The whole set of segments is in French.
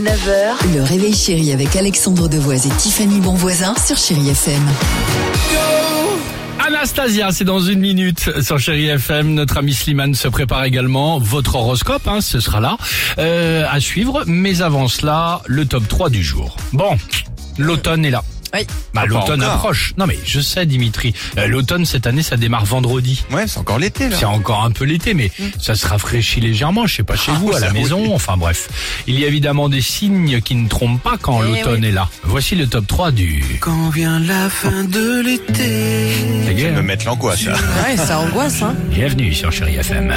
9h, Le réveil chéri avec Alexandre Devoise et Tiffany Bonvoisin sur Chéri FM. Anastasia, c'est dans une minute sur Chéri FM. Notre ami Slimane se prépare également. Votre horoscope, hein, ce sera là euh, à suivre. Mais avant cela, le top 3 du jour. Bon, l'automne est là. Oui. Bah, Ah, l'automne encore. approche. Non mais je sais Dimitri, Euh, l'automne cette année ça démarre vendredi. Ouais, c'est encore l'été là. C'est encore un peu l'été, mais ça se rafraîchit légèrement. Je sais pas chez Ah, vous, à la maison. Enfin bref, il y a évidemment des signes qui ne trompent pas quand Eh l'automne est là. Voici le top 3 du. Quand vient la fin de l'été. C'est gay, me hein mettre l'angoisse là. Ouais, ça angoisse, hein. Bienvenue sur Chéri FM.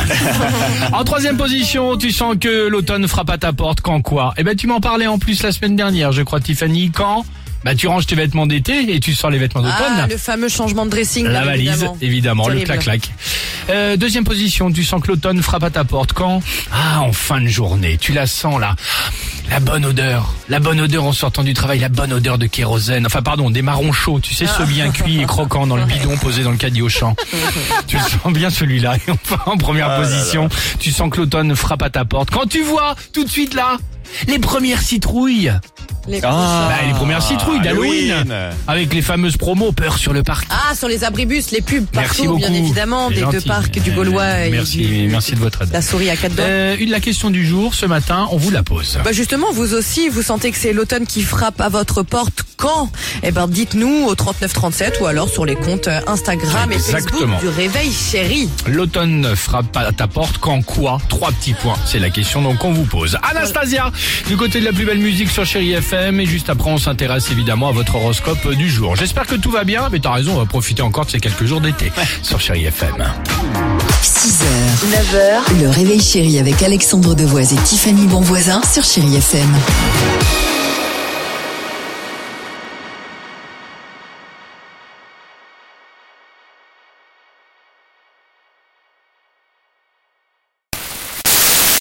en troisième position, tu sens que l'automne frappe à ta porte. Quand quoi? Eh ben, tu m'en parlais en plus la semaine dernière, je crois, Tiffany. Quand? Bah, tu ranges tes vêtements d'été et tu sors les vêtements d'automne. Ah, le fameux changement de dressing. La valise, évidemment. évidemment, le clac-clac. Euh, deuxième position, tu sens que l'automne frappe à ta porte. Quand Ah, en fin de journée, tu la sens là. La bonne odeur, la bonne odeur en sortant du travail, la bonne odeur de kérosène. Enfin, pardon, des marrons chauds, tu sais, ceux bien cuits et croquants dans le bidon posé dans le caddie au champ. tu sens bien celui-là. Et enfin, en première Ah là position, tu sens que l'automne frappe à ta porte. Quand tu vois, tout de suite là, les premières citrouilles. Les- Ah, Bah, les premières citrouilles d'Halloween. Halloween. Avec les fameuses promos, peur sur le parc. Ah, sur les abribus, les pubs Merci partout, beaucoup. bien évidemment, des deux parcs du Gaulois et Merci, du, merci de votre aide. la souris à quatre dents. Euh, une la question du jour ce matin, on vous la pose. Bah justement, vous aussi, vous sentez que c'est l'automne qui frappe à votre porte quand Eh ben, dites-nous au 3937 ou alors sur les comptes Instagram Exactement. et Facebook du Réveil Chéri. L'automne frappe à ta porte quand quoi? Trois petits points. C'est la question donc qu'on vous pose. Anastasia, du côté de la plus belle musique sur Chéri FM et juste après on s'intéresse évidemment à votre horoscope du jour. J'espère que tout va bien, mais t'as raison, on va profiter encore de ces quelques jours d'été sur Chéri FM. 6h, 9h, le réveil chéri avec Alexandre Devoise et Tiffany Bonvoisin sur Chéri FM.